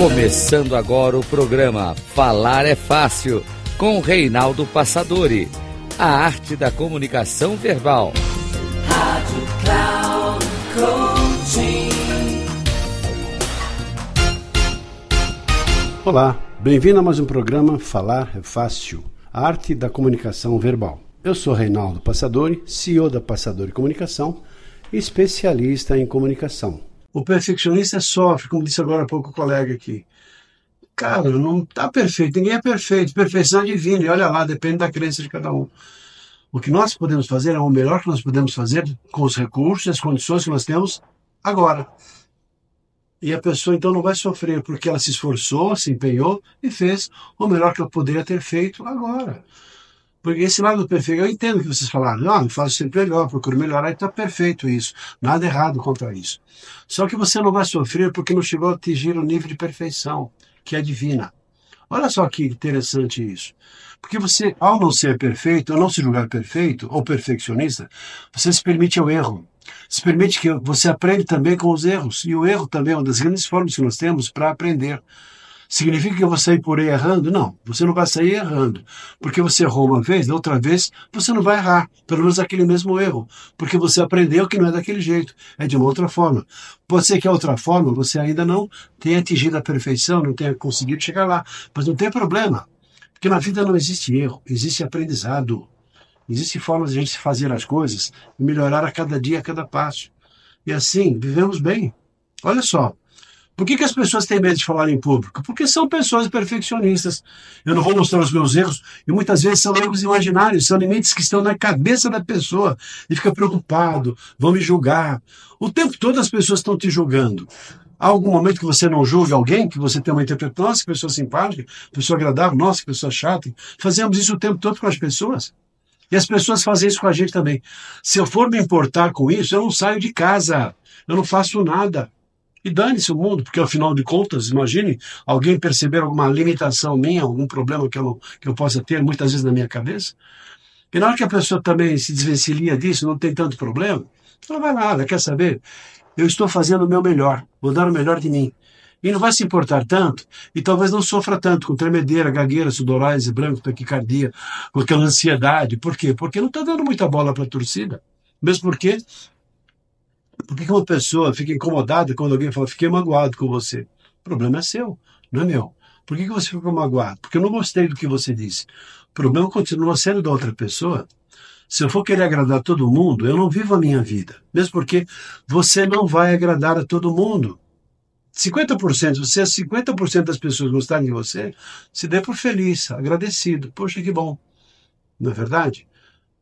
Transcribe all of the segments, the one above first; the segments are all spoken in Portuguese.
Começando agora o programa Falar é Fácil, com Reinaldo Passadori. A arte da comunicação verbal. Rádio Cloud Coaching. Olá, bem-vindo a mais um programa Falar é Fácil, a arte da comunicação verbal. Eu sou Reinaldo Passadori, CEO da Passadori Comunicação, especialista em comunicação. O perfeccionista sofre, como disse agora há pouco o colega aqui. Cara, não está perfeito, ninguém é perfeito, perfeição é divina, e olha lá, depende da crença de cada um. O que nós podemos fazer é o melhor que nós podemos fazer com os recursos as condições que nós temos agora. E a pessoa então não vai sofrer porque ela se esforçou, se empenhou e fez o melhor que ela poderia ter feito agora. Porque esse lado perfeito, eu entendo que vocês falaram, não, eu faço sempre melhor, procuro melhorar, está perfeito isso. Nada errado contra isso. Só que você não vai sofrer porque não chegou a atingir o nível de perfeição, que é divina. Olha só que interessante isso. Porque você, ao não ser perfeito, ou não se julgar perfeito, ou perfeccionista, você se permite o erro. Se permite que você aprenda também com os erros. E o erro também é uma das grandes formas que nós temos para aprender. Significa que eu vou sair por aí errando? Não, você não vai sair errando. Porque você errou uma vez, da outra vez, você não vai errar. Pelo menos aquele mesmo erro. Porque você aprendeu que não é daquele jeito, é de uma outra forma. Pode ser que a outra forma você ainda não tenha atingido a perfeição, não tenha conseguido chegar lá. Mas não tem problema. Porque na vida não existe erro, existe aprendizado. Existem formas de a gente fazer as coisas e melhorar a cada dia, a cada passo. E assim, vivemos bem. Olha só, por que, que as pessoas têm medo de falar em público? Porque são pessoas perfeccionistas. Eu não vou mostrar os meus erros, e muitas vezes são erros imaginários, são limites que estão na cabeça da pessoa, e fica preocupado, vão me julgar. O tempo todo as pessoas estão te julgando. Há algum momento que você não julga alguém, que você tem uma interpretação, nossa, que pessoa simpática, pessoa agradável, nossa, que pessoa chata. Fazemos isso o tempo todo com as pessoas. E as pessoas fazem isso com a gente também. Se eu for me importar com isso, eu não saio de casa, eu não faço nada. E dane-se o mundo, porque afinal de contas, imagine alguém perceber alguma limitação minha, algum problema que eu, não, que eu possa ter muitas vezes na minha cabeça. E na hora que a pessoa também se desvencilha disso, não tem tanto problema, ela vai lá, quer saber? Eu estou fazendo o meu melhor, vou dar o melhor de mim. E não vai se importar tanto, e talvez não sofra tanto com tremedeira, gagueira, sudorese, branco, taquicardia, com aquela ansiedade. Por quê? Porque não está dando muita bola para a torcida. Mesmo porque por que uma pessoa fica incomodada quando alguém fala, fiquei magoado com você? O problema é seu, não é meu. Por que, você ficou magoado? Porque eu não gostei do que você disse. O problema continua sendo da outra pessoa. Se eu for querer agradar todo mundo, eu não vivo a minha vida. Mesmo porque você não vai agradar a todo mundo. 50%, se você 50% é das pessoas gostarem de você, se dê por feliz, agradecido. Poxa, que bom. Não é verdade?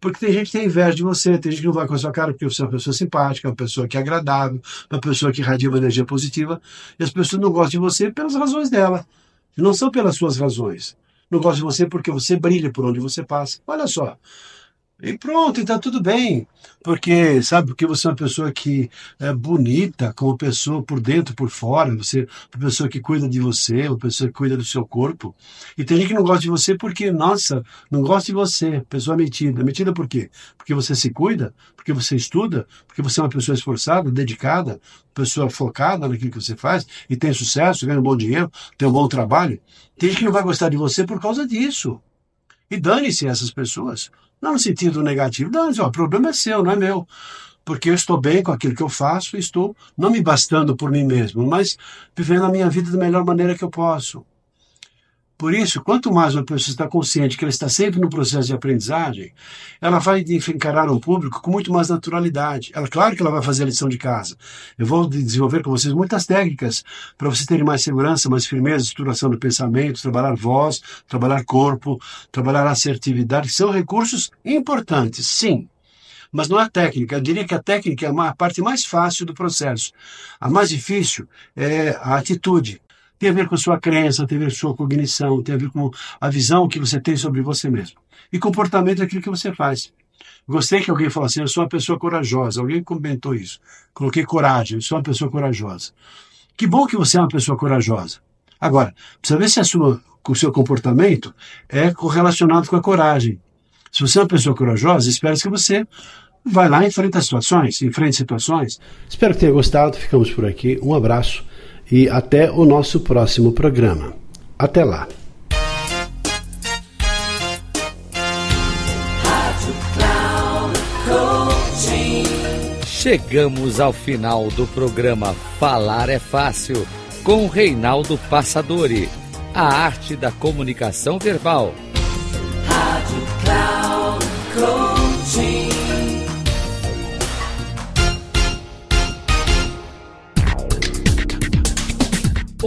Porque tem gente que tem inveja de você, tem gente que não vai com a sua cara porque você é uma pessoa simpática, uma pessoa que é agradável, uma pessoa que irradia uma energia positiva, e as pessoas não gostam de você pelas razões dela, não são pelas suas razões. Não gostam de você porque você brilha por onde você passa. Olha só, e pronto, e tá tudo bem. Porque, sabe, porque você é uma pessoa que é bonita, como pessoa por dentro, por fora, você uma pessoa que cuida de você, uma pessoa que cuida do seu corpo. E tem gente que não gosta de você porque, nossa, não gosta de você, pessoa metida. Metida por quê? Porque você se cuida, porque você estuda, porque você é uma pessoa esforçada, dedicada, pessoa focada naquilo que você faz e tem sucesso, ganha um bom dinheiro, tem um bom trabalho. Tem gente que não vai gostar de você por causa disso. E dane-se essas pessoas. Não no sentido negativo. Não, ó, o problema é seu, não é meu. Porque eu estou bem com aquilo que eu faço, estou não me bastando por mim mesmo, mas vivendo a minha vida da melhor maneira que eu posso. Por isso, quanto mais uma pessoa está consciente que ela está sempre no processo de aprendizagem, ela vai encarar um público com muito mais naturalidade. Ela, claro que ela vai fazer a lição de casa. Eu vou desenvolver com vocês muitas técnicas para vocês terem mais segurança, mais firmeza, estruturação do pensamento, trabalhar voz, trabalhar corpo, trabalhar assertividade, que são recursos importantes, sim. Mas não é técnica. Eu diria que a técnica é a parte mais fácil do processo. A mais difícil é a atitude tem a ver com a sua crença, tem a ver com a sua cognição, tem a ver com a visão que você tem sobre você mesmo. E comportamento é aquilo que você faz. Gostei que alguém falasse assim, eu sou uma pessoa corajosa. Alguém comentou isso. Coloquei coragem, eu sou uma pessoa corajosa. Que bom que você é uma pessoa corajosa. Agora, precisa ver se a sua, o seu comportamento é correlacionado com a coragem. Se você é uma pessoa corajosa, espera que você vai lá e enfrenta situações, enfrente situações. Espero que tenha gostado. Ficamos por aqui. Um abraço e até o nosso próximo programa. Até lá! Chegamos ao final do programa Falar é Fácil com Reinaldo Passadori, a arte da comunicação verbal.